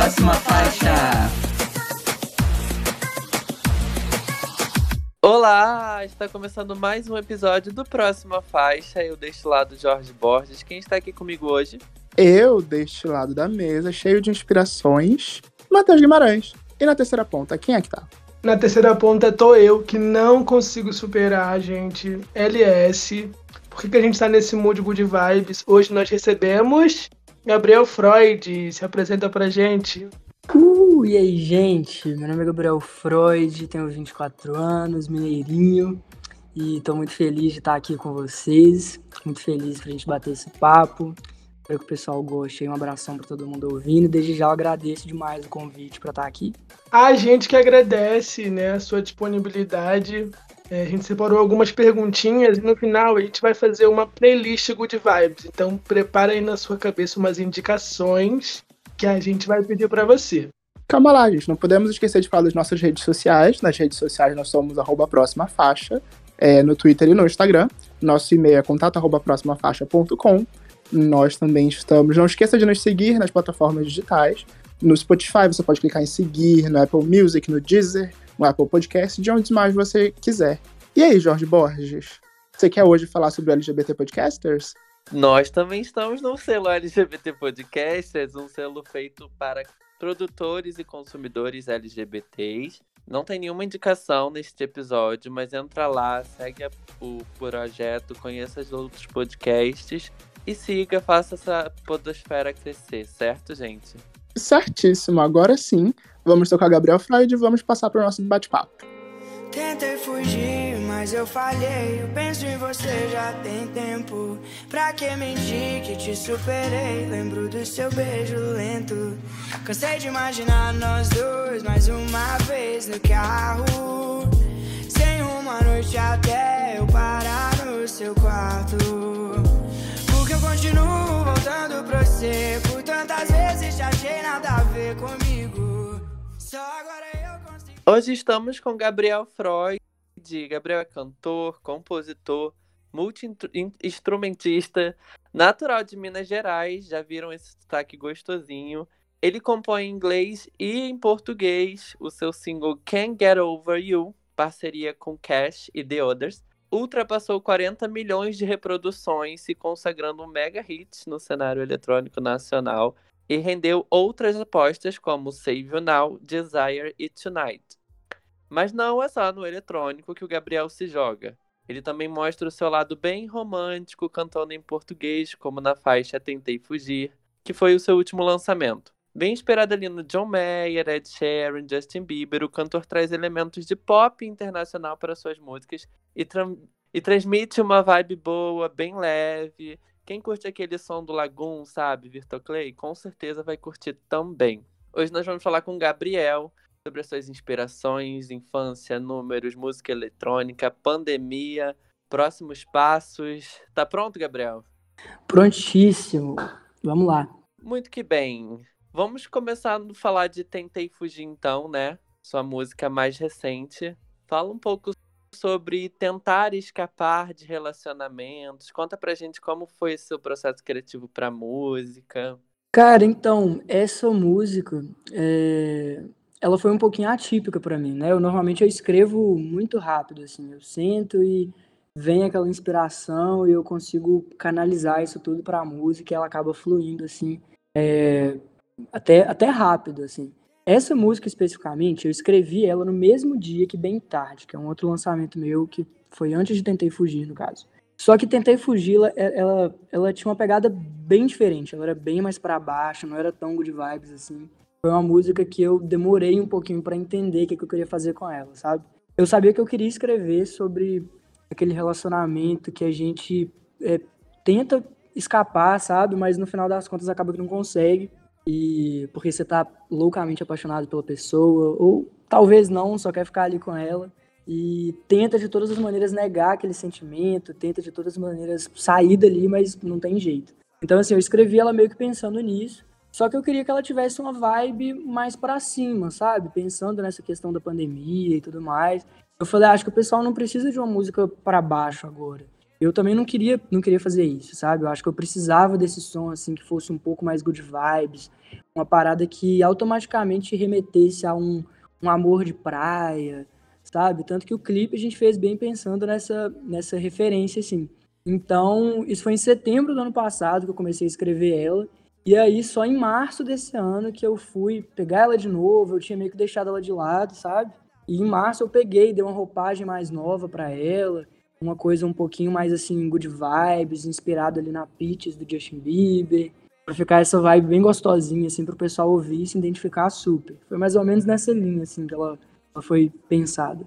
Próxima faixa. Olá, está começando mais um episódio do Próxima Faixa. Eu deste lado Jorge Borges. Quem está aqui comigo hoje? Eu deste lado da mesa, cheio de inspirações, Matheus Guimarães. E na terceira ponta, quem é que tá? Na terceira ponta tô eu, que não consigo superar, gente. LS. Por que, que a gente tá nesse mood good vibes? Hoje nós recebemos Gabriel Freud. Se apresenta pra gente. Uh, e aí, gente? Meu nome é Gabriel Freud, tenho 24 anos, mineirinho. E tô muito feliz de estar aqui com vocês. Muito feliz pra gente bater esse papo. Espero que o pessoal goste. Um abração para todo mundo ouvindo. Desde já eu agradeço demais o convite para estar aqui. A gente que agradece né, a sua disponibilidade. É, a gente separou algumas perguntinhas e no final a gente vai fazer uma playlist Good Vibes. Então prepara aí na sua cabeça umas indicações que a gente vai pedir para você. Calma lá, gente. Não podemos esquecer de falar das nossas redes sociais. Nas redes sociais nós somos arroba próxima faixa, é, no Twitter e no Instagram. Nosso e-mail é contato arroba. Nós também estamos. Não esqueça de nos seguir nas plataformas digitais. No Spotify você pode clicar em seguir, no Apple Music, no Deezer, no Apple Podcast, de onde mais você quiser. E aí, Jorge Borges? Você quer hoje falar sobre LGBT Podcasters? Nós também estamos no selo LGBT Podcasters, um selo feito para produtores e consumidores LGBTs. Não tem nenhuma indicação neste episódio, mas entra lá, segue o projeto, conheça os outros podcasts e siga, faça essa podosfera crescer, certo, gente? Certíssimo. Agora sim, vamos tocar Gabriel Freud e vamos passar para o nosso bate-papo. Tentei fugir, mas eu falhei. Eu penso em você já tem tempo. Pra que mentir que te superei? Lembro do seu beijo lento. Cansei de imaginar nós dois mais uma vez no carro. Sem uma noite até eu parar no seu quarto continuo voltando pra você. Por tantas vezes já achei nada a ver comigo. Hoje estamos com Gabriel Freud. Gabriel é cantor, compositor, multi-instrumentista, natural de Minas Gerais. Já viram esse sotaque gostosinho? Ele compõe em inglês e em português o seu single Can't Get Over You, parceria com Cash e The Others ultrapassou 40 milhões de reproduções, se consagrando um mega hit no cenário eletrônico nacional e rendeu outras apostas como Save You Now, Desire e Tonight. Mas não é só no eletrônico que o Gabriel se joga. Ele também mostra o seu lado bem romântico, cantando em português, como na faixa Tentei Fugir, que foi o seu último lançamento. Bem inspirado ali no John Mayer, Ed Sheeran, Justin Bieber, o cantor traz elementos de pop internacional para suas músicas e, tra e transmite uma vibe boa, bem leve. Quem curte aquele som do Lagoon, sabe, Virtual Clay, com certeza vai curtir também. Hoje nós vamos falar com o Gabriel sobre as suas inspirações, infância, números, música eletrônica, pandemia, próximos passos. Tá pronto, Gabriel? Prontíssimo. Vamos lá. Muito que bem. Vamos começar a falar de Tentei Fugir então, né? Sua música mais recente. Fala um pouco sobre tentar escapar de relacionamentos. Conta pra gente como foi seu processo criativo pra música. Cara, então, essa música, é... ela foi um pouquinho atípica para mim, né? Eu normalmente eu escrevo muito rápido, assim, eu sento e vem aquela inspiração e eu consigo canalizar isso tudo para a música e ela acaba fluindo, assim, é até, até rápido, assim. Essa música especificamente, eu escrevi ela no mesmo dia que Bem Tarde, que é um outro lançamento meu que foi antes de Tentei Fugir, no caso. Só que Tentei Fugir, ela, ela, ela tinha uma pegada bem diferente, ela era bem mais para baixo, não era tão good vibes assim. Foi uma música que eu demorei um pouquinho para entender o que, que eu queria fazer com ela, sabe? Eu sabia que eu queria escrever sobre aquele relacionamento que a gente é, tenta escapar, sabe? Mas no final das contas acaba que não consegue e porque você tá loucamente apaixonado pela pessoa, ou talvez não, só quer ficar ali com ela, e tenta de todas as maneiras negar aquele sentimento, tenta de todas as maneiras sair dali, mas não tem jeito. Então, assim, eu escrevi ela meio que pensando nisso, só que eu queria que ela tivesse uma vibe mais para cima, sabe? Pensando nessa questão da pandemia e tudo mais. Eu falei, ah, acho que o pessoal não precisa de uma música para baixo agora. Eu também não queria, não queria fazer isso, sabe? Eu acho que eu precisava desse som, assim, que fosse um pouco mais good vibes, uma parada que automaticamente remetesse a um, um amor de praia, sabe? Tanto que o clipe a gente fez bem pensando nessa, nessa referência, assim. Então, isso foi em setembro do ano passado que eu comecei a escrever ela. E aí, só em março desse ano que eu fui pegar ela de novo, eu tinha meio que deixado ela de lado, sabe? E em março eu peguei, dei uma roupagem mais nova para ela, uma coisa um pouquinho mais assim, good vibes, inspirado ali na Peaches do Justin Bieber, pra ficar essa vibe bem gostosinha, assim, pro pessoal ouvir e se identificar super. Foi mais ou menos nessa linha, assim, que ela, ela foi pensada.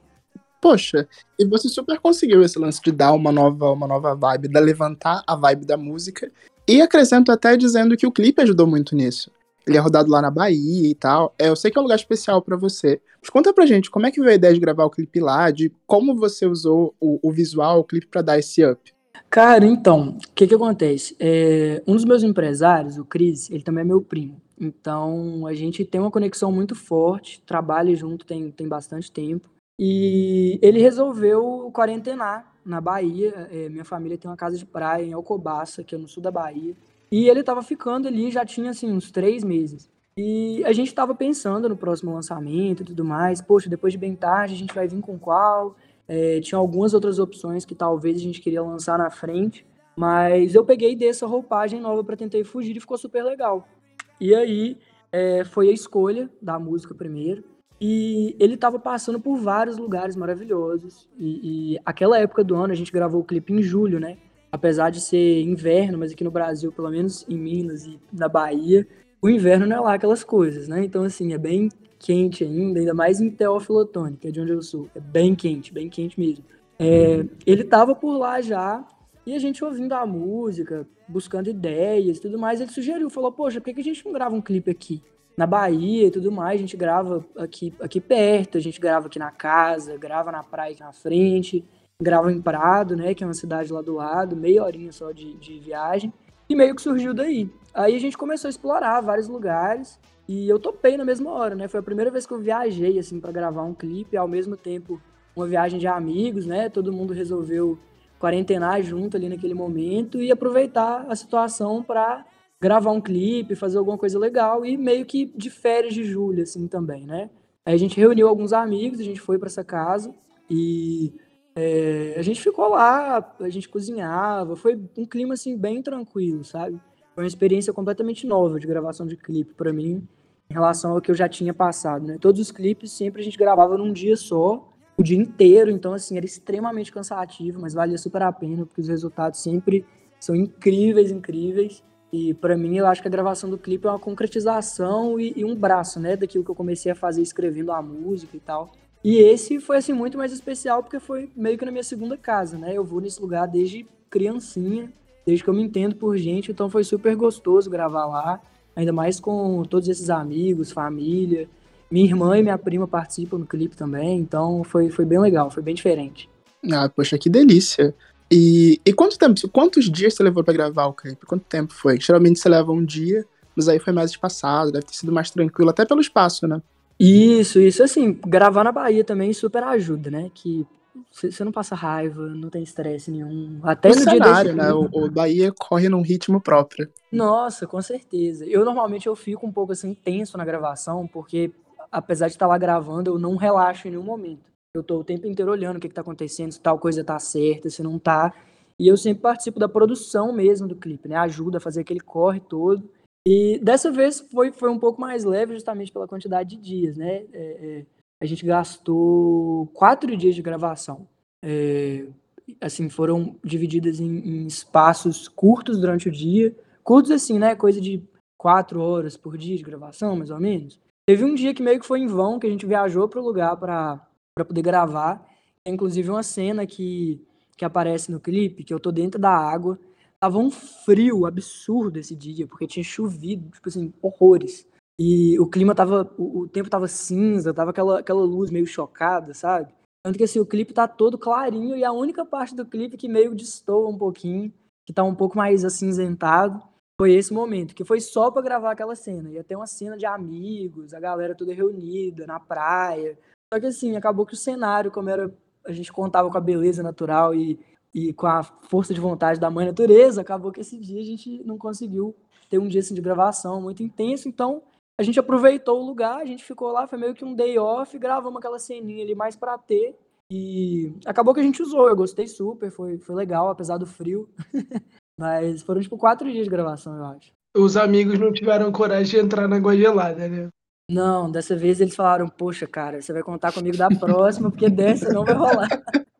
Poxa, e você super conseguiu esse lance de dar uma nova, uma nova vibe, de levantar a vibe da música. E acrescento até dizendo que o clipe ajudou muito nisso. Ele é rodado lá na Bahia e tal. É, eu sei que é um lugar especial para você. Mas conta pra gente, como é que veio a ideia de gravar o clipe lá? De como você usou o, o visual, o clipe para dar esse up? Cara, então, o que que acontece? É, um dos meus empresários, o Cris, ele também é meu primo. Então, a gente tem uma conexão muito forte, trabalha junto tem, tem bastante tempo. E ele resolveu quarentenar na Bahia. É, minha família tem uma casa de praia em Alcobaça, que é no sul da Bahia. E ele tava ficando ali, já tinha assim, uns três meses. E a gente tava pensando no próximo lançamento e tudo mais. Poxa, depois de bem tarde, a gente vai vir com qual? É, tinha algumas outras opções que talvez a gente queria lançar na frente. Mas eu peguei dessa roupagem nova para tentar fugir e ficou super legal. E aí é, foi a escolha da música primeiro. E ele tava passando por vários lugares maravilhosos. E, e aquela época do ano a gente gravou o clipe em julho, né? Apesar de ser inverno, mas aqui no Brasil, pelo menos em Minas e na Bahia, o inverno não é lá aquelas coisas, né? Então, assim, é bem quente ainda, ainda mais em Teófilo Otoni, que é de onde eu sou. É bem quente, bem quente mesmo. É, ele tava por lá já, e a gente ouvindo a música, buscando ideias e tudo mais, ele sugeriu, falou, poxa, por que, que a gente não grava um clipe aqui? Na Bahia e tudo mais, a gente grava aqui, aqui perto, a gente grava aqui na casa, grava na praia aqui na frente, grava em Prado, né, que é uma cidade lá do lado, meia horinha só de, de viagem, e meio que surgiu daí. Aí a gente começou a explorar vários lugares, e eu topei na mesma hora, né, foi a primeira vez que eu viajei, assim, para gravar um clipe, ao mesmo tempo uma viagem de amigos, né, todo mundo resolveu quarentenar junto ali naquele momento e aproveitar a situação para gravar um clipe, fazer alguma coisa legal e meio que de férias de julho assim também, né? Aí a gente reuniu alguns amigos, a gente foi para essa casa e é, a gente ficou lá, a gente cozinhava, foi um clima assim bem tranquilo, sabe? Foi uma experiência completamente nova de gravação de clipe para mim, em relação ao que eu já tinha passado, né? Todos os clipes sempre a gente gravava num dia só, o dia inteiro, então assim era extremamente cansativo, mas valia super a pena porque os resultados sempre são incríveis, incríveis. E para mim eu acho que a gravação do clipe é uma concretização e, e um braço, né, daquilo que eu comecei a fazer escrevendo a música e tal. E esse foi assim muito mais especial porque foi meio que na minha segunda casa, né? Eu vou nesse lugar desde criancinha, desde que eu me entendo por gente, então foi super gostoso gravar lá, ainda mais com todos esses amigos, família. Minha irmã e minha prima participam no clipe também, então foi, foi bem legal, foi bem diferente. Ah, poxa, que delícia. E, e quanto tempo, quantos dias você levou para gravar o clipe? Quanto tempo foi? Geralmente você leva um dia, mas aí foi mais espaçado, deve ter sido mais tranquilo, até pelo espaço, né? Isso, isso. Assim, gravar na Bahia também super ajuda, né? Que você não passa raiva, não tem estresse nenhum. Até o no cenário, dia né? O, o, Bahia corre num ritmo próprio. Nossa, com certeza. Eu normalmente eu fico um pouco assim tenso na gravação, porque apesar de estar lá gravando, eu não relaxo em nenhum momento. Eu tô o tempo inteiro olhando o que, que tá acontecendo, se tal coisa tá certa, se não tá. E eu sempre participo da produção mesmo do clipe, né? Ajuda a fazer aquele corre todo. E dessa vez foi, foi um pouco mais leve, justamente pela quantidade de dias, né? É, é, a gente gastou quatro dias de gravação. É, assim, foram divididas em, em, espaços curtos durante o dia. Curtos, assim, né? Coisa de quatro horas por dia de gravação, mais ou menos. Teve um dia que meio que foi em vão, que a gente viajou para o lugar para poder gravar. É, inclusive, uma cena que, que aparece no clipe, que eu tô dentro da água Tava um frio absurdo esse dia, porque tinha chovido, tipo assim, horrores. E o clima tava. O, o tempo tava cinza, tava aquela, aquela luz meio chocada, sabe? Tanto que assim, o clipe tá todo clarinho e a única parte do clipe que meio destoa um pouquinho, que tá um pouco mais acinzentado, foi esse momento, que foi só para gravar aquela cena. Ia ter uma cena de amigos, a galera toda reunida na praia. Só que assim, acabou que o cenário, como era. A gente contava com a beleza natural e e com a força de vontade da mãe natureza, acabou que esse dia a gente não conseguiu ter um dia assim, de gravação muito intenso, então a gente aproveitou o lugar, a gente ficou lá, foi meio que um day off, gravamos aquela ceninha ali mais para ter, e acabou que a gente usou, eu gostei super, foi, foi legal, apesar do frio, mas foram tipo quatro dias de gravação, eu acho. Os amigos não tiveram coragem de entrar na água gelada, né? Não, dessa vez eles falaram, poxa, cara, você vai contar comigo da próxima, porque dessa não vai rolar.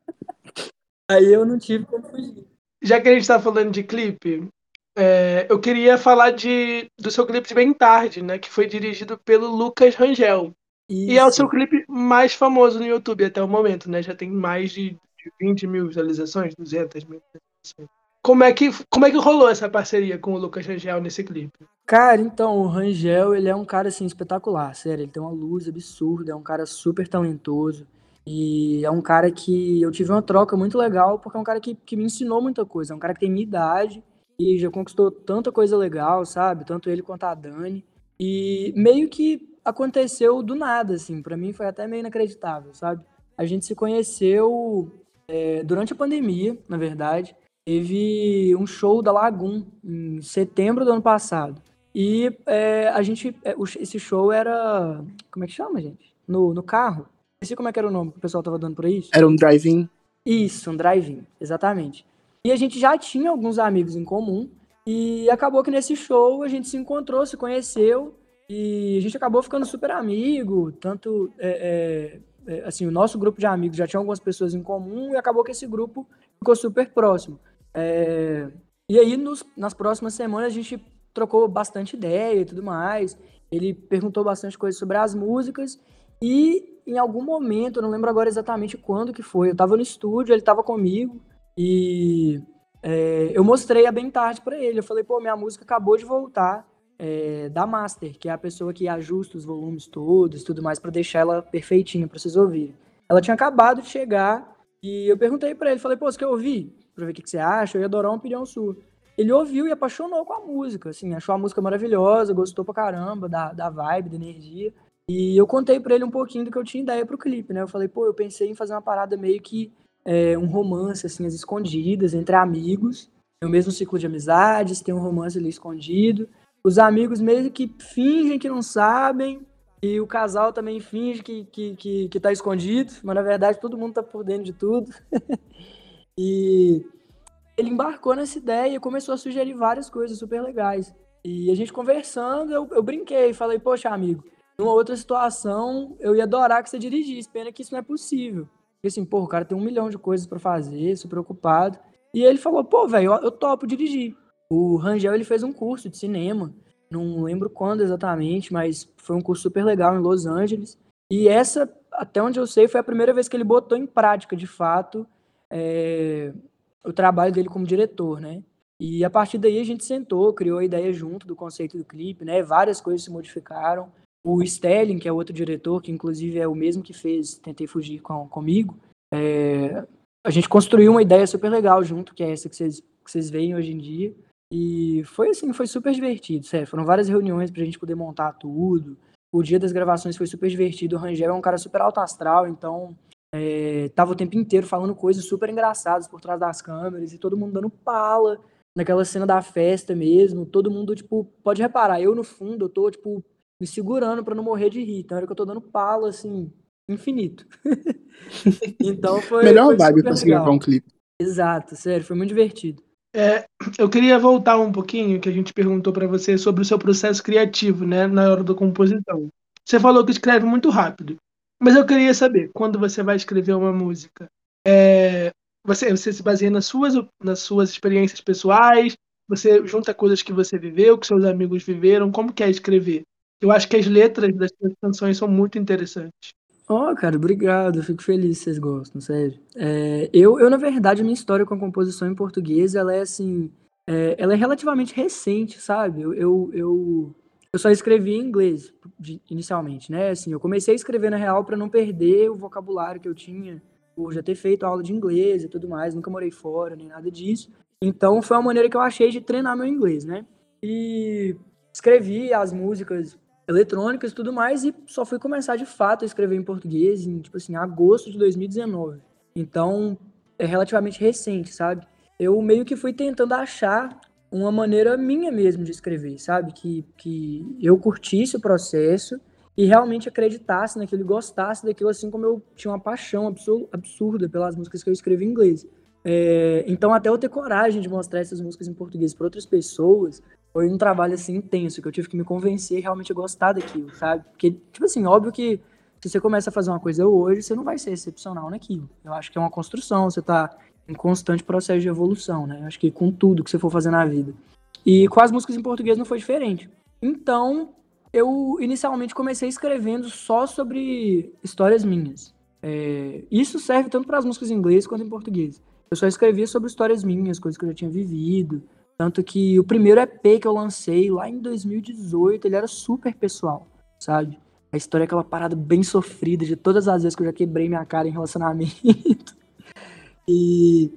Aí eu não tive como fugir. Já que a gente tá falando de clipe, é, eu queria falar de, do seu clipe de Bem Tarde, né? Que foi dirigido pelo Lucas Rangel. Isso. E é o seu clipe mais famoso no YouTube até o momento, né? Já tem mais de, de 20 mil visualizações, 200 mil visualizações. Como é, que, como é que rolou essa parceria com o Lucas Rangel nesse clipe? Cara, então, o Rangel, ele é um cara, assim, espetacular, sério. Ele tem uma luz absurda, é um cara super talentoso. E é um cara que eu tive uma troca muito legal, porque é um cara que, que me ensinou muita coisa. É um cara que tem minha idade e já conquistou tanta coisa legal, sabe? Tanto ele quanto a Dani. E meio que aconteceu do nada, assim. para mim foi até meio inacreditável, sabe? A gente se conheceu é, durante a pandemia, na verdade. Teve um show da Lagoon em setembro do ano passado. E é, a gente. É, esse show era. Como é que chama, gente? No, no carro esqueci como é que era o nome que o pessoal tava dando por isso. Era um drive-in. Isso, um drive-in, exatamente. E a gente já tinha alguns amigos em comum. E acabou que nesse show a gente se encontrou, se conheceu. E a gente acabou ficando super amigo. Tanto, é, é, é, assim, o nosso grupo de amigos já tinha algumas pessoas em comum. E acabou que esse grupo ficou super próximo. É, e aí, nos, nas próximas semanas, a gente trocou bastante ideia e tudo mais. Ele perguntou bastante coisas sobre as músicas. E em algum momento, eu não lembro agora exatamente quando que foi, eu tava no estúdio, ele tava comigo e é, eu mostrei a bem tarde para ele. Eu falei, pô, minha música acabou de voltar é, da Master, que é a pessoa que ajusta os volumes todos tudo mais para deixar ela perfeitinha para vocês ouvirem. Ela tinha acabado de chegar e eu perguntei para ele, falei, pô, você quer ouvir? Pra ver o que, que você acha? Eu ia adorar uma opinião sua. Ele ouviu e apaixonou com a música, assim, achou a música maravilhosa, gostou pra caramba da, da vibe, da energia. E eu contei para ele um pouquinho do que eu tinha ideia pro clipe, né? Eu falei, pô, eu pensei em fazer uma parada meio que é, um romance, assim, as escondidas, entre amigos. Tem o mesmo ciclo de amizades, tem um romance ali escondido. Os amigos meio que fingem que não sabem, e o casal também finge que, que, que, que tá escondido, mas na verdade todo mundo tá por dentro de tudo. e ele embarcou nessa ideia e começou a sugerir várias coisas super legais. E a gente conversando, eu, eu brinquei, falei, poxa, amigo, numa outra situação, eu ia adorar que você dirigisse. Pena que isso não é possível. Porque assim, pô, o cara tem um milhão de coisas para fazer, sou preocupado. E ele falou, pô, velho, eu, topo dirigir. O Rangel, ele fez um curso de cinema. Não lembro quando exatamente, mas foi um curso super legal em Los Angeles. E essa, até onde eu sei, foi a primeira vez que ele botou em prática, de fato, é, o trabalho dele como diretor, né? E a partir daí a gente sentou, criou a ideia junto do conceito do clipe, né? Várias coisas se modificaram. O Stelling, que é outro diretor, que inclusive é o mesmo que fez Tentei Fugir com, comigo, é, a gente construiu uma ideia super legal junto, que é essa que vocês, que vocês veem hoje em dia. E foi assim, foi super divertido, sério. Foram várias reuniões pra gente poder montar tudo. O dia das gravações foi super divertido. O Rangel é um cara super alto astral, então é, tava o tempo inteiro falando coisas super engraçadas por trás das câmeras e todo mundo dando pala naquela cena da festa mesmo. Todo mundo, tipo, pode reparar, eu no fundo, eu tô, tipo, me segurando para não morrer de rir. Então era que eu tô dando palo, assim, infinito. então foi. Melhor foi vibe pra se gravar um clipe. Exato, sério, foi muito divertido. É, eu queria voltar um pouquinho que a gente perguntou para você sobre o seu processo criativo, né, na hora da composição. Você falou que escreve muito rápido, mas eu queria saber quando você vai escrever uma música, é, você, você se baseia nas suas, nas suas experiências pessoais, você junta coisas que você viveu, que seus amigos viveram, como que é escrever? Eu acho que as letras das suas canções são muito interessantes. Ó, oh, cara, obrigado. Fico feliz se vocês gostam, sério. É, eu, eu, na verdade, a minha história com a composição em português, ela é assim. É, ela é relativamente recente, sabe? Eu, eu, eu, eu só escrevi em inglês de, inicialmente, né? Assim, eu comecei a escrever na real para não perder o vocabulário que eu tinha por já ter feito aula de inglês e tudo mais, nunca morei fora, nem nada disso. Então foi uma maneira que eu achei de treinar meu inglês, né? E escrevi as músicas eletrônicas e tudo mais, e só fui começar de fato a escrever em português em, tipo assim, agosto de 2019. Então, é relativamente recente, sabe? Eu meio que fui tentando achar uma maneira minha mesmo de escrever, sabe? Que, que eu curtisse o processo e realmente acreditasse naquilo, gostasse daquilo, assim como eu tinha uma paixão absurda pelas músicas que eu escrevo em inglês. É, então, até eu ter coragem de mostrar essas músicas em português para outras pessoas, foi um trabalho assim intenso, que eu tive que me convencer realmente a gostar daquilo, sabe? Porque, tipo assim, óbvio que se você começa a fazer uma coisa hoje, você não vai ser excepcional naquilo. Eu acho que é uma construção, você tá em constante processo de evolução, né? Eu acho que com tudo que você for fazer na vida. E com as músicas em português não foi diferente. Então, eu inicialmente comecei escrevendo só sobre histórias minhas. É, isso serve tanto para as músicas em inglês quanto em português. Eu só escrevia sobre histórias minhas, coisas que eu já tinha vivido. Tanto que o primeiro EP que eu lancei lá em 2018, ele era super pessoal, sabe? A história é aquela parada bem sofrida de todas as vezes que eu já quebrei minha cara em relacionamento. e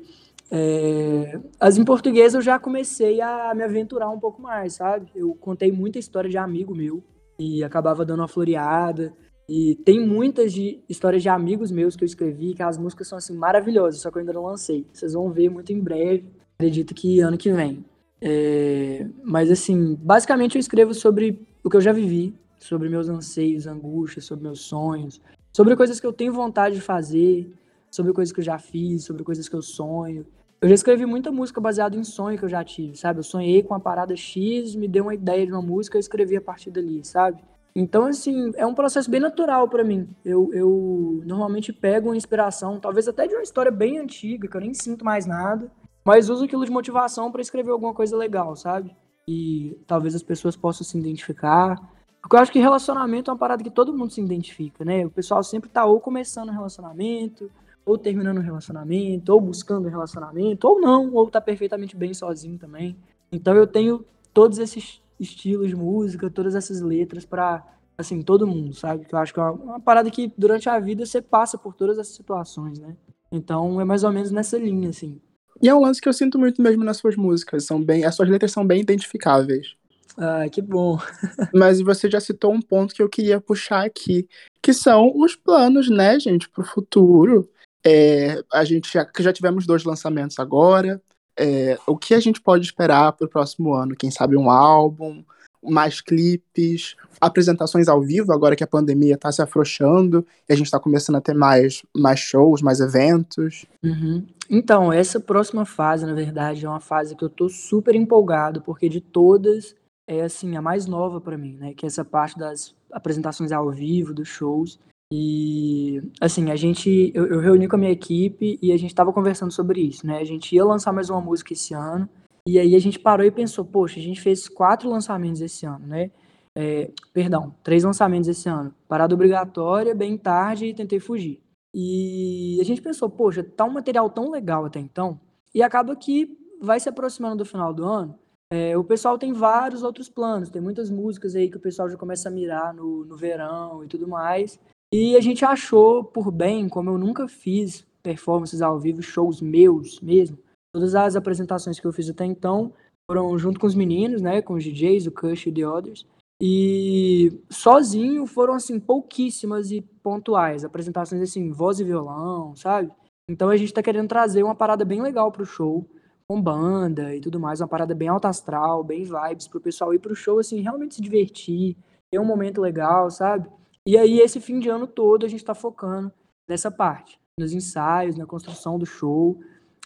é, as em português eu já comecei a me aventurar um pouco mais, sabe? Eu contei muita história de amigo meu e acabava dando uma floreada. E tem muitas de histórias de amigos meus que eu escrevi, que as músicas são assim maravilhosas, só que eu ainda não lancei. Vocês vão ver muito em breve, acredito que ano que vem. É, mas assim, basicamente eu escrevo sobre o que eu já vivi, sobre meus anseios, angústias, sobre meus sonhos, sobre coisas que eu tenho vontade de fazer, sobre coisas que eu já fiz, sobre coisas que eu sonho. Eu já escrevi muita música baseada em sonho que eu já tive, sabe? Eu sonhei com uma parada X, me deu uma ideia de uma música, eu escrevi a partir dali, sabe? Então, assim, é um processo bem natural para mim. Eu, eu normalmente pego uma inspiração, talvez até de uma história bem antiga, que eu nem sinto mais nada, mas uso aquilo de motivação para escrever alguma coisa legal, sabe? E talvez as pessoas possam se identificar. Porque eu acho que relacionamento é uma parada que todo mundo se identifica, né? O pessoal sempre tá ou começando um relacionamento, ou terminando um relacionamento, ou buscando um relacionamento, ou não, ou tá perfeitamente bem sozinho também. Então eu tenho todos esses estilos de música, todas essas letras para assim, todo mundo, sabe? Que eu acho que é uma, uma, parada que durante a vida você passa por todas essas situações, né? Então é mais ou menos nessa linha, assim. E é um lance que eu sinto muito mesmo nas suas músicas, são bem, as suas letras são bem identificáveis. Ah, que bom. Mas você já citou um ponto que eu queria puxar aqui, que são os planos, né, gente, pro futuro. É, a gente já, já tivemos dois lançamentos agora, é, o que a gente pode esperar para o próximo ano? Quem sabe um álbum, mais clipes, apresentações ao vivo, agora que a pandemia está se afrouxando e a gente está começando a ter mais, mais shows, mais eventos. Uhum. Então, essa próxima fase, na verdade, é uma fase que eu tô super empolgado, porque de todas é assim a mais nova para mim, né? Que é essa parte das apresentações ao vivo, dos shows. E, assim, a gente, eu, eu reuni com a minha equipe e a gente estava conversando sobre isso, né? A gente ia lançar mais uma música esse ano, e aí a gente parou e pensou, poxa, a gente fez quatro lançamentos esse ano, né? É, perdão, três lançamentos esse ano. Parada obrigatória, bem tarde e tentei fugir. E a gente pensou, poxa, tá um material tão legal até então, e acaba que vai se aproximando do final do ano. É, o pessoal tem vários outros planos, tem muitas músicas aí que o pessoal já começa a mirar no, no verão e tudo mais. E a gente achou por bem, como eu nunca fiz performances ao vivo, shows meus mesmo, todas as apresentações que eu fiz até então foram junto com os meninos, né, com os DJs, o Kush e The Others. E sozinho foram assim pouquíssimas e pontuais, apresentações assim, voz e violão, sabe? Então a gente tá querendo trazer uma parada bem legal pro show, com banda e tudo mais, uma parada bem alta astral, bem vibes pro pessoal ir pro show assim, realmente se divertir, ter um momento legal, sabe? E aí, esse fim de ano todo, a gente está focando nessa parte, nos ensaios, na construção do show.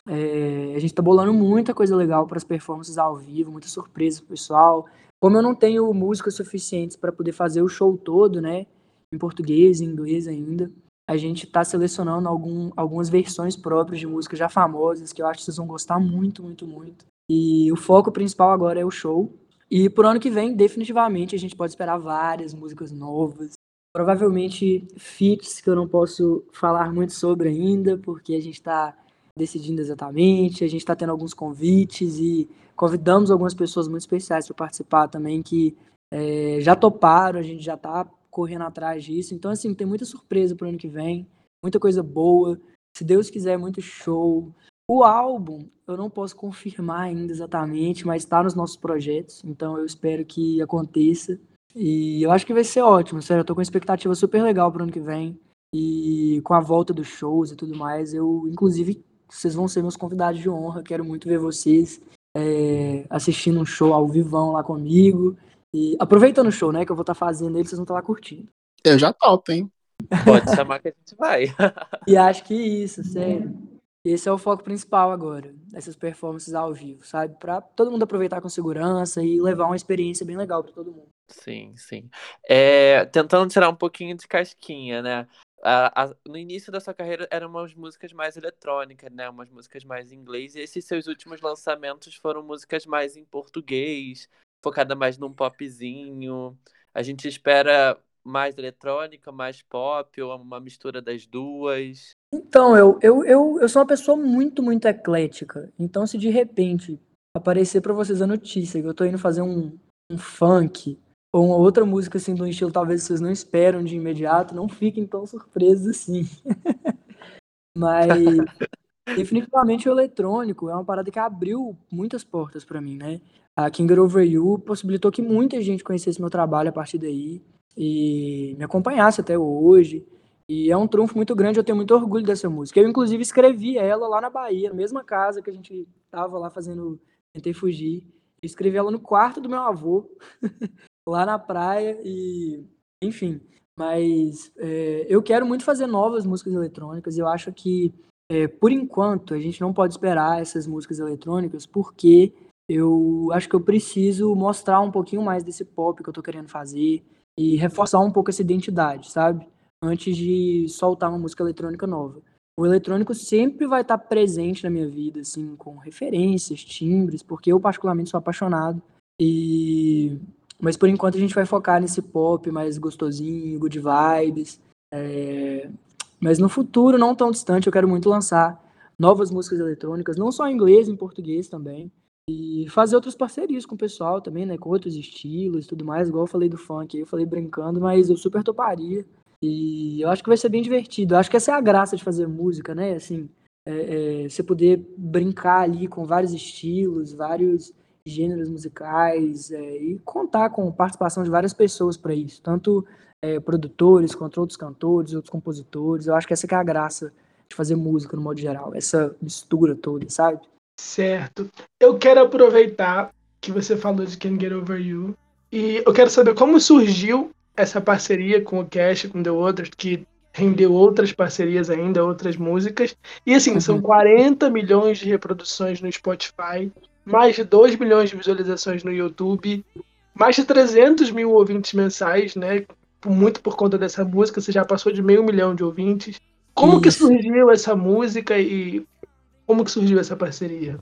É, a gente está bolando muita coisa legal para as performances ao vivo, muita surpresa pro pessoal. Como eu não tenho músicas suficientes para poder fazer o show todo, né, em português, em inglês ainda, a gente está selecionando algum, algumas versões próprias de músicas já famosas, que eu acho que vocês vão gostar muito, muito, muito. E o foco principal agora é o show. E pro ano que vem, definitivamente, a gente pode esperar várias músicas novas, Provavelmente fits que eu não posso falar muito sobre ainda, porque a gente está decidindo exatamente, a gente está tendo alguns convites e convidamos algumas pessoas muito especiais para participar também que é, já toparam, a gente já está correndo atrás disso. Então, assim, tem muita surpresa para o ano que vem, muita coisa boa. Se Deus quiser, muito show. O álbum, eu não posso confirmar ainda exatamente, mas está nos nossos projetos, então eu espero que aconteça. E eu acho que vai ser ótimo, sério. Eu tô com uma expectativa super legal pro ano que vem. E com a volta dos shows e tudo mais, eu, inclusive, Vocês vão ser meus convidados de honra. Quero muito ver vocês é, assistindo um show ao vivão lá comigo. E aproveitando o show, né? Que eu vou estar tá fazendo ele, vocês vão estar tá lá curtindo. Eu já topo, hein? Pode chamar que a gente vai. e acho que isso, sério. Esse é o foco principal agora, essas performances ao vivo, sabe? Para todo mundo aproveitar com segurança e levar uma experiência bem legal para todo mundo. Sim, sim. É, tentando tirar um pouquinho de casquinha, né? A, a, no início da sua carreira eram umas músicas mais eletrônicas, né? Umas músicas mais em inglês. E esses seus últimos lançamentos foram músicas mais em português, focada mais num popzinho. A gente espera mais eletrônica, mais pop, ou uma mistura das duas? Então, eu, eu, eu, eu sou uma pessoa muito, muito eclética. Então, se de repente aparecer para vocês a notícia que eu tô indo fazer um, um funk uma outra música assim um estilo talvez vocês não esperam de imediato, não fiquem tão surpresos assim. Mas definitivamente o eletrônico é uma parada que abriu muitas portas para mim, né? A King Over You possibilitou que muita gente conhecesse meu trabalho a partir daí e me acompanhasse até hoje. E é um trunfo muito grande, eu tenho muito orgulho dessa música. Eu, inclusive, escrevi ela lá na Bahia, na mesma casa que a gente tava lá fazendo Tentei Fugir. Eu escrevi ela no quarto do meu avô, lá na praia, e enfim. Mas é, eu quero muito fazer novas músicas eletrônicas, e eu acho que, é, por enquanto, a gente não pode esperar essas músicas eletrônicas, porque eu acho que eu preciso mostrar um pouquinho mais desse pop que eu tô querendo fazer e reforçar um pouco essa identidade, sabe? Antes de soltar uma música eletrônica nova. O eletrônico sempre vai estar presente na minha vida, assim, com referências, timbres, porque eu particularmente sou apaixonado. E mas por enquanto a gente vai focar nesse pop mais gostosinho, good vibes. É... Mas no futuro, não tão distante, eu quero muito lançar novas músicas eletrônicas, não só em inglês, em português também. E fazer outras parcerias com o pessoal também, né? Com outros estilos e tudo mais, igual eu falei do funk, eu falei brincando, mas eu super toparia. E eu acho que vai ser bem divertido. Eu acho que essa é a graça de fazer música, né? Assim, é, é, você poder brincar ali com vários estilos, vários gêneros musicais é, e contar com participação de várias pessoas para isso, tanto é, produtores quanto outros cantores, outros compositores. Eu acho que essa que é a graça de fazer música no modo geral, essa mistura toda, sabe? Certo. Eu quero aproveitar que você falou de Can Get Over You e eu quero saber como surgiu essa parceria com o Cash, com The Others, que rendeu outras parcerias ainda, outras músicas. E assim, uhum. são 40 milhões de reproduções no Spotify, mais de 2 milhões de visualizações no YouTube, mais de 300 mil ouvintes mensais, né? Muito por conta dessa música, você já passou de meio milhão de ouvintes. Como Isso. que surgiu essa música e como que surgiu essa parceria?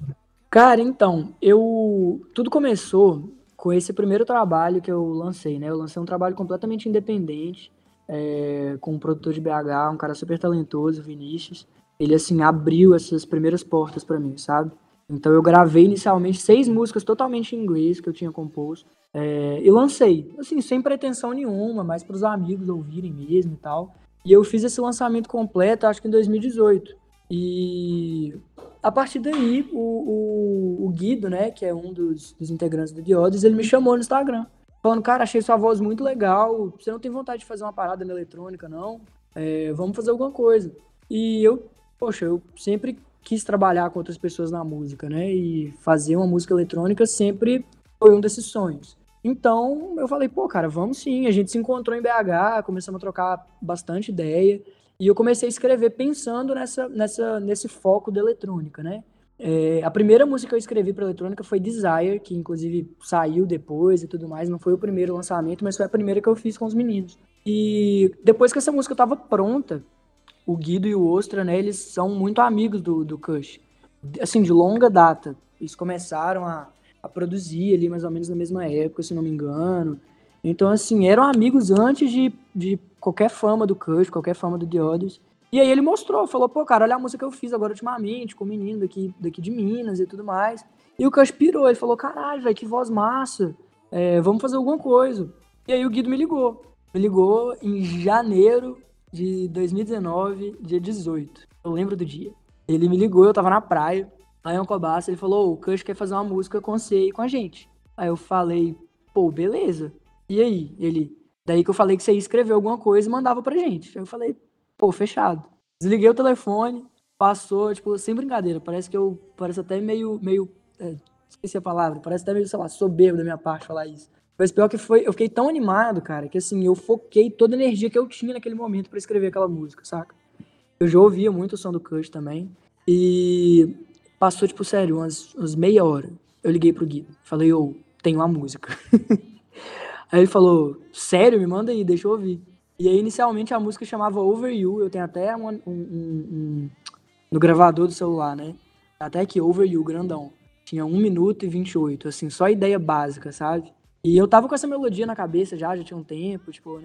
Cara, então, eu tudo começou com esse primeiro trabalho que eu lancei, né? Eu lancei um trabalho completamente independente, é, com um produtor de BH, um cara super talentoso, Vinícius. Ele, assim, abriu essas primeiras portas para mim, sabe? Então eu gravei inicialmente seis músicas totalmente em inglês que eu tinha composto é, e lancei, assim, sem pretensão nenhuma, mas para os amigos ouvirem mesmo e tal. E eu fiz esse lançamento completo, acho que em 2018. E a partir daí, o, o, o Guido, né, que é um dos, dos integrantes do Diodes, ele me chamou no Instagram. Falando, cara, achei sua voz muito legal. Você não tem vontade de fazer uma parada na eletrônica, não? É, vamos fazer alguma coisa. E eu, poxa, eu sempre quis trabalhar com outras pessoas na música, né? E fazer uma música eletrônica sempre foi um desses sonhos. Então eu falei, pô, cara, vamos sim. A gente se encontrou em BH, começamos a trocar bastante ideia. E eu comecei a escrever pensando nessa, nessa, nesse foco da eletrônica, né? É, a primeira música que eu escrevi para eletrônica foi Desire, que inclusive saiu depois e tudo mais. Não foi o primeiro lançamento, mas foi a primeira que eu fiz com os meninos. E depois que essa música estava pronta, o Guido e o Ostra, né, eles são muito amigos do, do Kush. Assim, de longa data. Eles começaram a, a produzir ali mais ou menos na mesma época, se não me engano. Então, assim, eram amigos antes de, de qualquer fama do Kush, qualquer fama do The Others. E aí ele mostrou, falou, pô, cara, olha a música que eu fiz agora ultimamente, com o menino daqui, daqui de Minas e tudo mais. E o Kush pirou, ele falou, caralho, velho, que voz massa, é, vamos fazer alguma coisa. E aí o Guido me ligou. Me ligou em janeiro de 2019, dia 18. Eu lembro do dia. Ele me ligou, eu tava na praia, lá em Alcobaça, ele falou, o Kush quer fazer uma música com você e com a gente. Aí eu falei, pô, beleza. E aí? Ele, Daí que eu falei que você ia escrever alguma coisa e mandava pra gente. Aí eu falei, pô, fechado. Desliguei o telefone, passou, tipo, sem brincadeira, parece que eu, parece até meio, meio, é, esqueci a palavra, parece até meio, sei lá, soberbo da minha parte falar isso. Mas pior que foi, eu fiquei tão animado, cara, que assim, eu foquei toda a energia que eu tinha naquele momento para escrever aquela música, saca? Eu já ouvia muito o som do Kush também. E passou, tipo, sério, umas, umas meia hora. Eu liguei pro Guido. Falei, ô, tenho uma música. aí ele falou, sério? Me manda aí, deixa eu ouvir. E aí, inicialmente, a música chamava Over You. Eu tenho até um, um, um no gravador do celular, né? Até aqui, Over You, grandão. Tinha 1 minuto e 28, assim, só ideia básica, sabe? E eu tava com essa melodia na cabeça já, já tinha um tempo, tipo...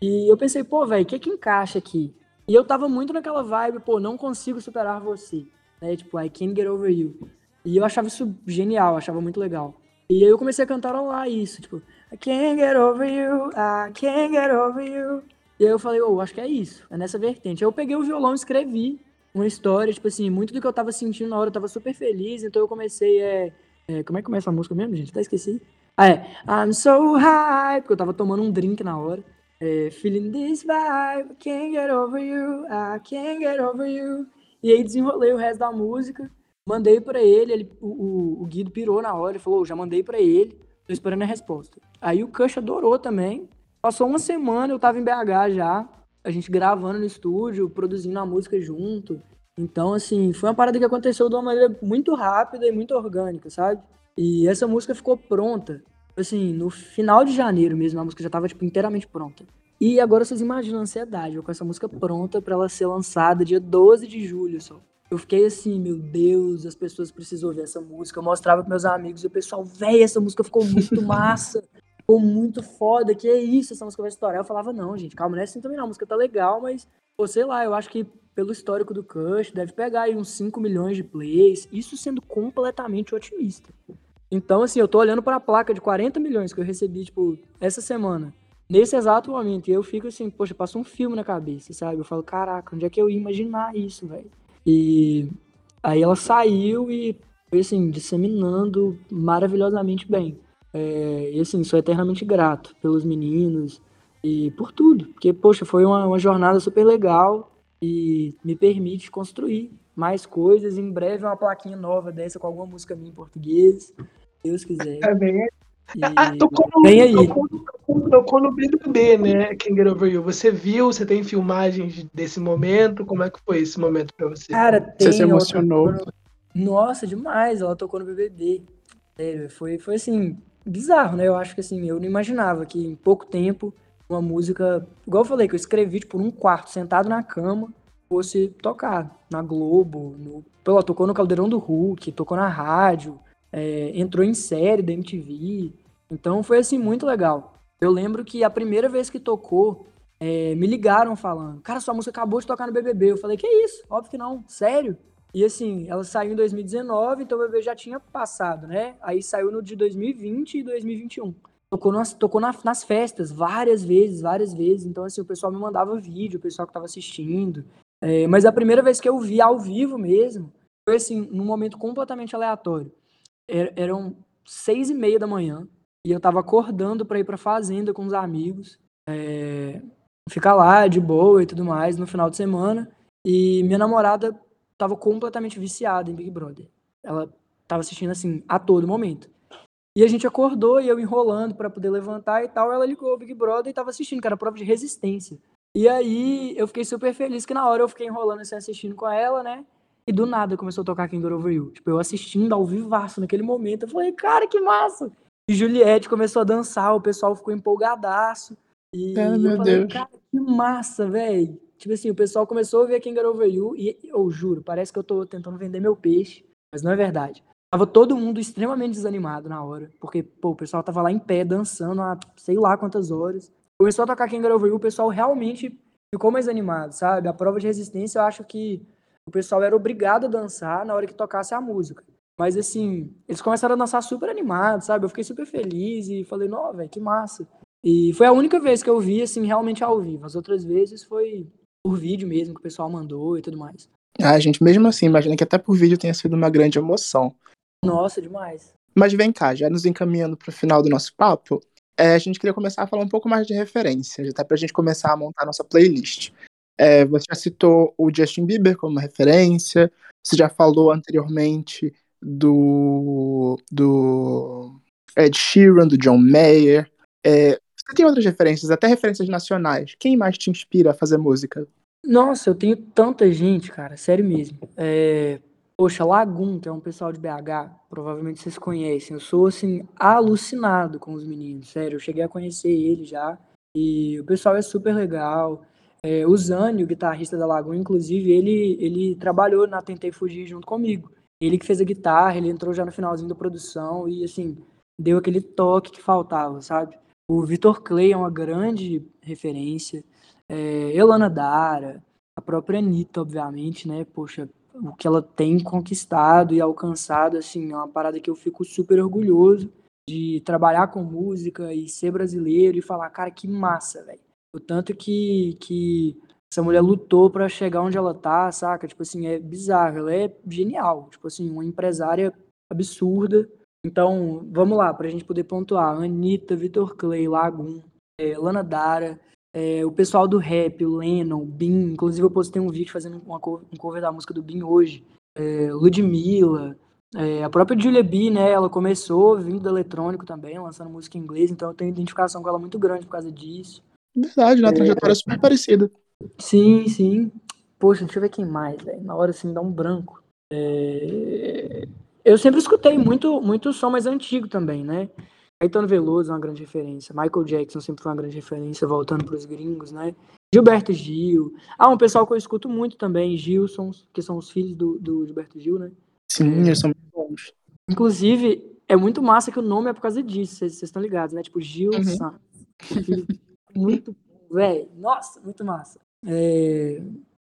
E eu pensei, pô, velho, o que que encaixa aqui? E eu tava muito naquela vibe, pô, não consigo superar você, né? Tipo, I can't get over you. E eu achava isso genial, achava muito legal. E aí eu comecei a cantar lá isso, tipo, I can't get over you, I can't get over you. E aí eu falei, oh, acho que é isso, é nessa vertente. Aí eu peguei o violão e escrevi uma história, tipo assim, muito do que eu tava sentindo na hora, eu tava super feliz, então eu comecei, é, é como é que começa a música mesmo, gente? Até esqueci. Ah, é, I'm so high, porque eu tava tomando um drink na hora. É, feeling this vibe, can't get over you, I can't get over you. E aí desenrolei o resto da música, mandei para ele, ele o, o, o, Guido pirou na hora, ele falou, já mandei para ele, tô esperando a resposta. Aí o Cush adorou também, Passou uma semana, eu tava em BH já, a gente gravando no estúdio, produzindo a música junto. Então, assim, foi uma parada que aconteceu de uma maneira muito rápida e muito orgânica, sabe? E essa música ficou pronta, assim, no final de janeiro mesmo, a música já tava, tipo, inteiramente pronta. E agora vocês imaginam a ansiedade, eu com essa música pronta para ela ser lançada dia 12 de julho só. Eu fiquei assim, meu Deus, as pessoas precisam ouvir essa música. Eu mostrava pros meus amigos e o pessoal, véi, essa música ficou muito massa ficou muito foda, que é isso, essa música vai estourar. Eu falava, não, gente, calma, não é assim também não, a música tá legal, mas, pô, sei lá, eu acho que pelo histórico do Cush, deve pegar aí uns 5 milhões de plays, isso sendo completamente otimista. Então, assim, eu tô olhando para a placa de 40 milhões que eu recebi, tipo, essa semana, nesse exato momento, e eu fico assim, poxa, passa um filme na cabeça, sabe? Eu falo, caraca, onde é que eu ia imaginar isso, velho? E aí ela saiu e foi, assim, disseminando maravilhosamente bem. É, e assim, sou eternamente grato pelos meninos e por tudo. Porque, poxa, foi uma, uma jornada super legal e me permite construir mais coisas. Em breve, uma plaquinha nova dessa com alguma música minha em português. Deus quiser. É bem. E... Ah, tocou no, Vem aí. Tocou, tocou no BBB, né? Get Over You. Você viu? Você tem filmagens desse momento? Como é que foi esse momento pra você? Cara, tem. Você se emocionou? Nossa, demais. Ela tocou no BBB. Sério, foi, foi assim, bizarro, né? Eu acho que assim, eu não imaginava que em pouco tempo uma música, igual eu falei, que eu escrevi tipo, um quarto, sentado na cama, fosse tocar na Globo, no, pô, tocou no Caldeirão do Hulk, tocou na rádio, é, entrou em série da MTV. Então foi assim muito legal. Eu lembro que a primeira vez que tocou, é, me ligaram falando, cara, sua música acabou de tocar no BBB. Eu falei, que isso? Óbvio que não, sério? E assim, ela saiu em 2019, então o bebê já tinha passado, né? Aí saiu no de 2020 e 2021. Tocou, nas, tocou na, nas festas várias vezes, várias vezes. Então, assim, o pessoal me mandava vídeo, o pessoal que tava assistindo. É, mas a primeira vez que eu vi ao vivo mesmo, foi assim, num momento completamente aleatório. Er, eram seis e meia da manhã, e eu tava acordando para ir pra fazenda com os amigos. É, ficar lá de boa e tudo mais no final de semana. E minha namorada tava completamente viciada em Big Brother. Ela tava assistindo assim a todo momento. E a gente acordou e eu enrolando para poder levantar e tal, ela ligou o Big Brother e tava assistindo, que era prova de resistência. E aí eu fiquei super feliz que na hora eu fiquei enrolando assim assistindo com ela, né? E do nada começou a tocar Got Over You. Tipo, eu assistindo ao vivaço naquele momento. Eu falei, cara, que massa! E Juliette começou a dançar, o pessoal ficou empolgadaço. E Ah, eu falei, Deus. cara, que massa, velho. Tipo assim, o pessoal começou a ver Got Over You e eu juro, parece que eu tô tentando vender meu peixe, mas não é verdade. Tava todo mundo extremamente desanimado na hora, porque, pô, o pessoal tava lá em pé, dançando há sei lá quantas horas. Começou a tocar King Got Over You, o pessoal realmente ficou mais animado, sabe? A prova de resistência, eu acho que o pessoal era obrigado a dançar na hora que tocasse a música. Mas, assim, eles começaram a dançar super animados, sabe? Eu fiquei super feliz e falei, não, velho, que massa. E foi a única vez que eu vi, assim, realmente ao vivo. As outras vezes foi por vídeo mesmo, que o pessoal mandou e tudo mais. Ah, gente, mesmo assim, imagina que até por vídeo tenha sido uma grande emoção. Nossa, demais. Mas vem cá, já nos encaminhando para o final do nosso papo, é, a gente queria começar a falar um pouco mais de referências, até para a gente começar a montar a nossa playlist. É, você já citou o Justin Bieber como referência, você já falou anteriormente do, do Ed Sheeran, do John Mayer. É, você tem outras referências, até referências nacionais. Quem mais te inspira a fazer música? Nossa, eu tenho tanta gente, cara, sério mesmo. É, poxa, Lagum, que é um pessoal de BH, provavelmente vocês conhecem. Eu sou, assim, alucinado com os meninos, sério. Eu cheguei a conhecer ele já. E o pessoal é super legal. É, o Zani, o guitarrista da Lagoa, inclusive, ele, ele trabalhou na Tentei Fugir junto comigo. Ele que fez a guitarra, ele entrou já no finalzinho da produção e, assim, deu aquele toque que faltava, sabe? O Vitor Clay é uma grande referência. É, Elana Dara, a própria Anitta, obviamente, né? Poxa, o que ela tem conquistado e alcançado, assim, é uma parada que eu fico super orgulhoso de trabalhar com música e ser brasileiro e falar, cara, que massa, velho. O tanto que, que essa mulher lutou para chegar onde ela tá, saca? Tipo assim, é bizarro, ela é genial, tipo assim, uma empresária absurda. Então, vamos lá, pra gente poder pontuar. Anitta, Vitor Clay, Lagoon, é, Lana Dara, é, o pessoal do rap, o Lennon, o Bin, inclusive eu postei um vídeo fazendo uma, um cover da música do Bin hoje, é, Ludmilla, é, a própria Julia B, né, ela começou vindo do eletrônico também, lançando música em inglês, então eu tenho identificação com ela muito grande por causa disso. Verdade, né? trajetória é super parecida. Sim, sim. Poxa, deixa eu ver quem mais, velho. Na hora assim dá um branco. É... Eu sempre escutei muito, muito som mais antigo também, né? Caetano Veloso é uma grande referência. Michael Jackson sempre foi uma grande referência, voltando para os gringos, né? Gilberto Gil. Ah, um pessoal que eu escuto muito também, Gilsons, que são os filhos do, do Gilberto Gil, né? Sim, eles são muito bons. Inclusive, é muito massa que o nome é por causa disso, vocês estão ligados, né? Tipo, Gilson. Uhum. muito velho. Nossa, muito massa. É...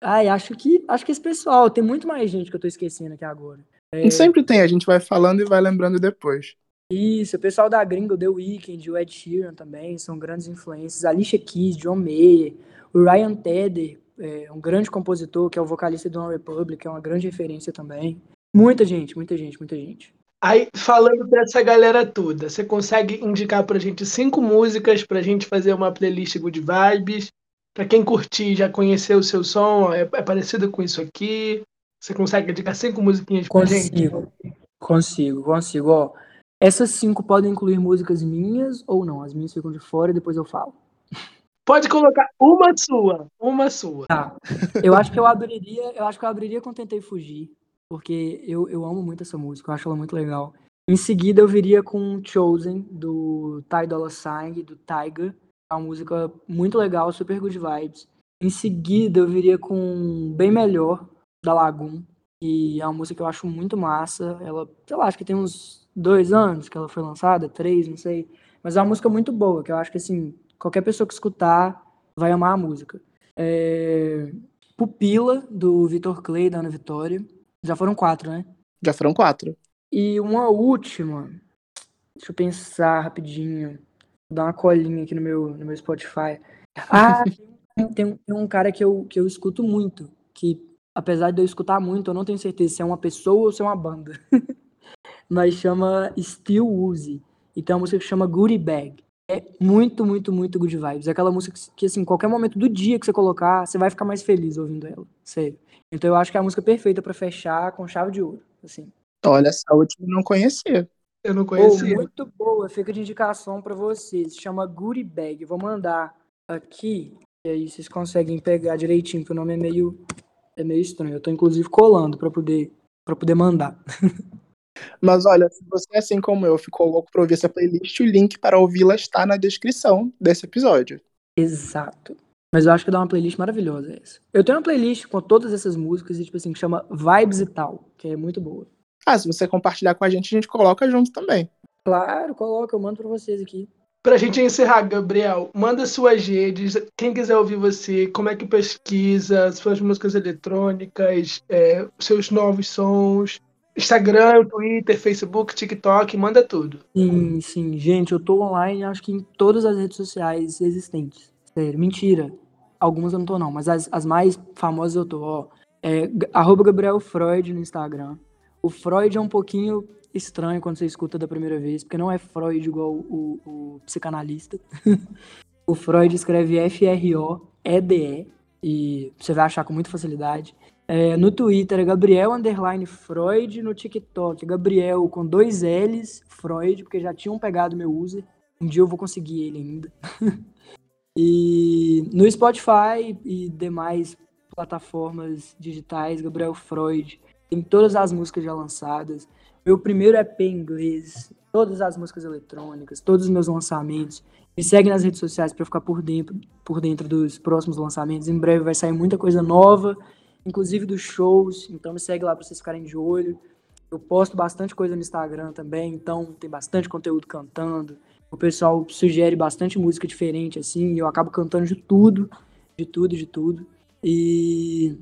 Ai, acho que acho que esse pessoal, tem muito mais gente que eu tô esquecendo aqui agora. É... Sempre tem, a gente vai falando e vai lembrando depois. Isso, o pessoal da Gringo, The Weeknd, o Ed Sheeran também, são grandes influências. Alicia Keys, John Mayer, o Ryan Tedder, é um grande compositor, que é o vocalista do One Republic, é uma grande referência também. Muita gente, muita gente, muita gente. Aí, falando dessa galera toda, você consegue indicar pra gente cinco músicas pra gente fazer uma playlist good vibes? Pra quem curtir, já conhecer o seu som, é, é parecido com isso aqui? Você consegue indicar cinco musiquinhas pra consigo, gente? Consigo, consigo. Ó, essas cinco podem incluir músicas minhas ou não. As minhas ficam de fora e depois eu falo. Pode colocar uma sua, uma sua. Tá. Eu acho que eu abriria, eu acho que eu abriria com Tentei Fugir porque eu, eu amo muito essa música, eu acho ela muito legal. Em seguida, eu viria com Chosen, do Ty Dolla Sign, do Tiger. É uma música muito legal, super good vibes. Em seguida, eu viria com Bem Melhor, da Lagoon, que é uma música que eu acho muito massa. Ela, sei lá, acho que tem uns dois anos que ela foi lançada, três, não sei. Mas é uma música muito boa, que eu acho que, assim, qualquer pessoa que escutar vai amar a música. É... Pupila, do Vitor Clay, da Ana Vitória. Já foram quatro, né? Já foram quatro. E uma última. Deixa eu pensar rapidinho. Vou dar uma colinha aqui no meu, no meu Spotify. Ah, tem, tem um cara que eu, que eu escuto muito. Que, apesar de eu escutar muito, eu não tenho certeza se é uma pessoa ou se é uma banda. Mas chama Still Uzi. E tem uma música que chama Goodie Bag. É muito, muito, muito good vibes. É aquela música que, assim, qualquer momento do dia que você colocar, você vai ficar mais feliz ouvindo ela. Sério. Então eu acho que é a música perfeita para fechar com chave de ouro, assim. Olha, essa última eu não conhecia. Eu não conhecia. Oh, muito boa, fica de indicação para vocês. Se chama Goodie Bag. Vou mandar aqui, e aí vocês conseguem pegar direitinho, porque o nome é meio é meio estranho. Eu tô inclusive colando para poder para poder mandar. Mas olha, se você, assim como eu, ficou louco para ouvir essa playlist, o link para ouvi-la está na descrição desse episódio. Exato. Mas eu acho que dá uma playlist maravilhosa essa. Eu tenho uma playlist com todas essas músicas, tipo assim, que chama Vibes e tal, que é muito boa. Ah, se você compartilhar com a gente, a gente coloca junto também. Claro, coloca, eu mando pra vocês aqui. Pra gente encerrar, Gabriel, manda suas redes, quem quiser ouvir você, como é que pesquisa, suas músicas eletrônicas, é, seus novos sons, Instagram, Twitter, Facebook, TikTok, manda tudo. Sim, sim. Gente, eu tô online, acho que em todas as redes sociais existentes. Sério, mentira algumas eu não tô não, mas as, as mais famosas eu tô, ó. É, arroba Gabriel Freud no Instagram. O Freud é um pouquinho estranho quando você escuta da primeira vez, porque não é Freud igual o, o psicanalista. o Freud escreve F-R-O-E-D-E. e você vai achar com muita facilidade. É, no Twitter é Gabriel Underline Freud, no TikTok é Gabriel com dois L's, Freud, porque já tinham pegado meu user. Um dia eu vou conseguir ele ainda. e no Spotify e demais plataformas digitais, Gabriel Freud. Tem todas as músicas já lançadas. Meu primeiro EP em inglês, todas as músicas eletrônicas, todos os meus lançamentos. Me segue nas redes sociais para ficar por dentro, por dentro dos próximos lançamentos. Em breve vai sair muita coisa nova, inclusive dos shows. Então me segue lá para vocês ficarem de olho. Eu posto bastante coisa no Instagram também, então tem bastante conteúdo cantando. O pessoal sugere bastante música diferente, assim, e eu acabo cantando de tudo, de tudo, de tudo. E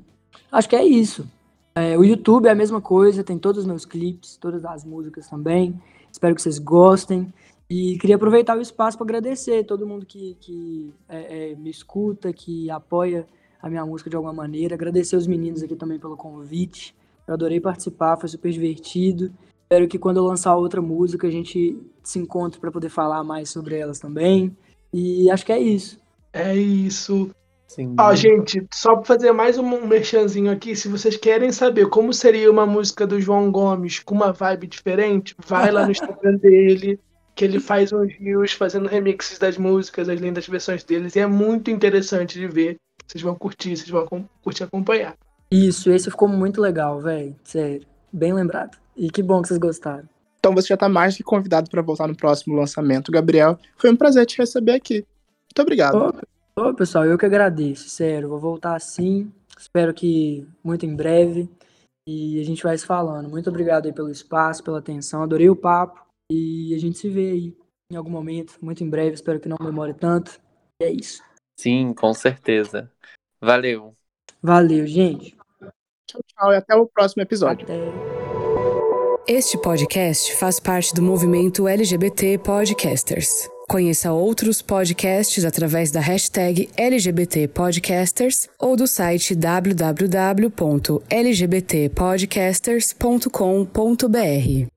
acho que é isso. É, o YouTube é a mesma coisa, tem todos os meus clipes, todas as músicas também. Espero que vocês gostem. E queria aproveitar o espaço para agradecer todo mundo que, que é, é, me escuta, que apoia a minha música de alguma maneira. Agradecer os meninos aqui também pelo convite. Eu adorei participar, foi super divertido. Espero que quando eu lançar outra música a gente se encontre para poder falar mais sobre elas também. E acho que é isso. É isso. Sim. Ó, gente, só para fazer mais um merchanzinho aqui, se vocês querem saber como seria uma música do João Gomes com uma vibe diferente, vai lá no Instagram dele, que ele faz uns views fazendo remixes das músicas, as lindas versões deles, e é muito interessante de ver. Vocês vão curtir, vocês vão curtir acompanhar. Isso, esse ficou muito legal, velho. Sério, bem lembrado. E que bom que vocês gostaram. Então você já tá mais que convidado para voltar no próximo lançamento, Gabriel. Foi um prazer te receber aqui. Muito obrigado. Ô, pessoal, eu que agradeço, sério. Vou voltar assim. Espero que muito em breve. E a gente vai se falando. Muito obrigado aí pelo espaço, pela atenção. Adorei o papo. E a gente se vê aí em algum momento, muito em breve. Espero que não demore tanto. E é isso. Sim, com certeza. Valeu. Valeu, gente. Tchau, tchau. E até o próximo episódio. Até. Este podcast faz parte do movimento LGBT Podcasters. Conheça outros podcasts através da hashtag LGBT Podcasters ou do site www.lgbtpodcasters.com.br.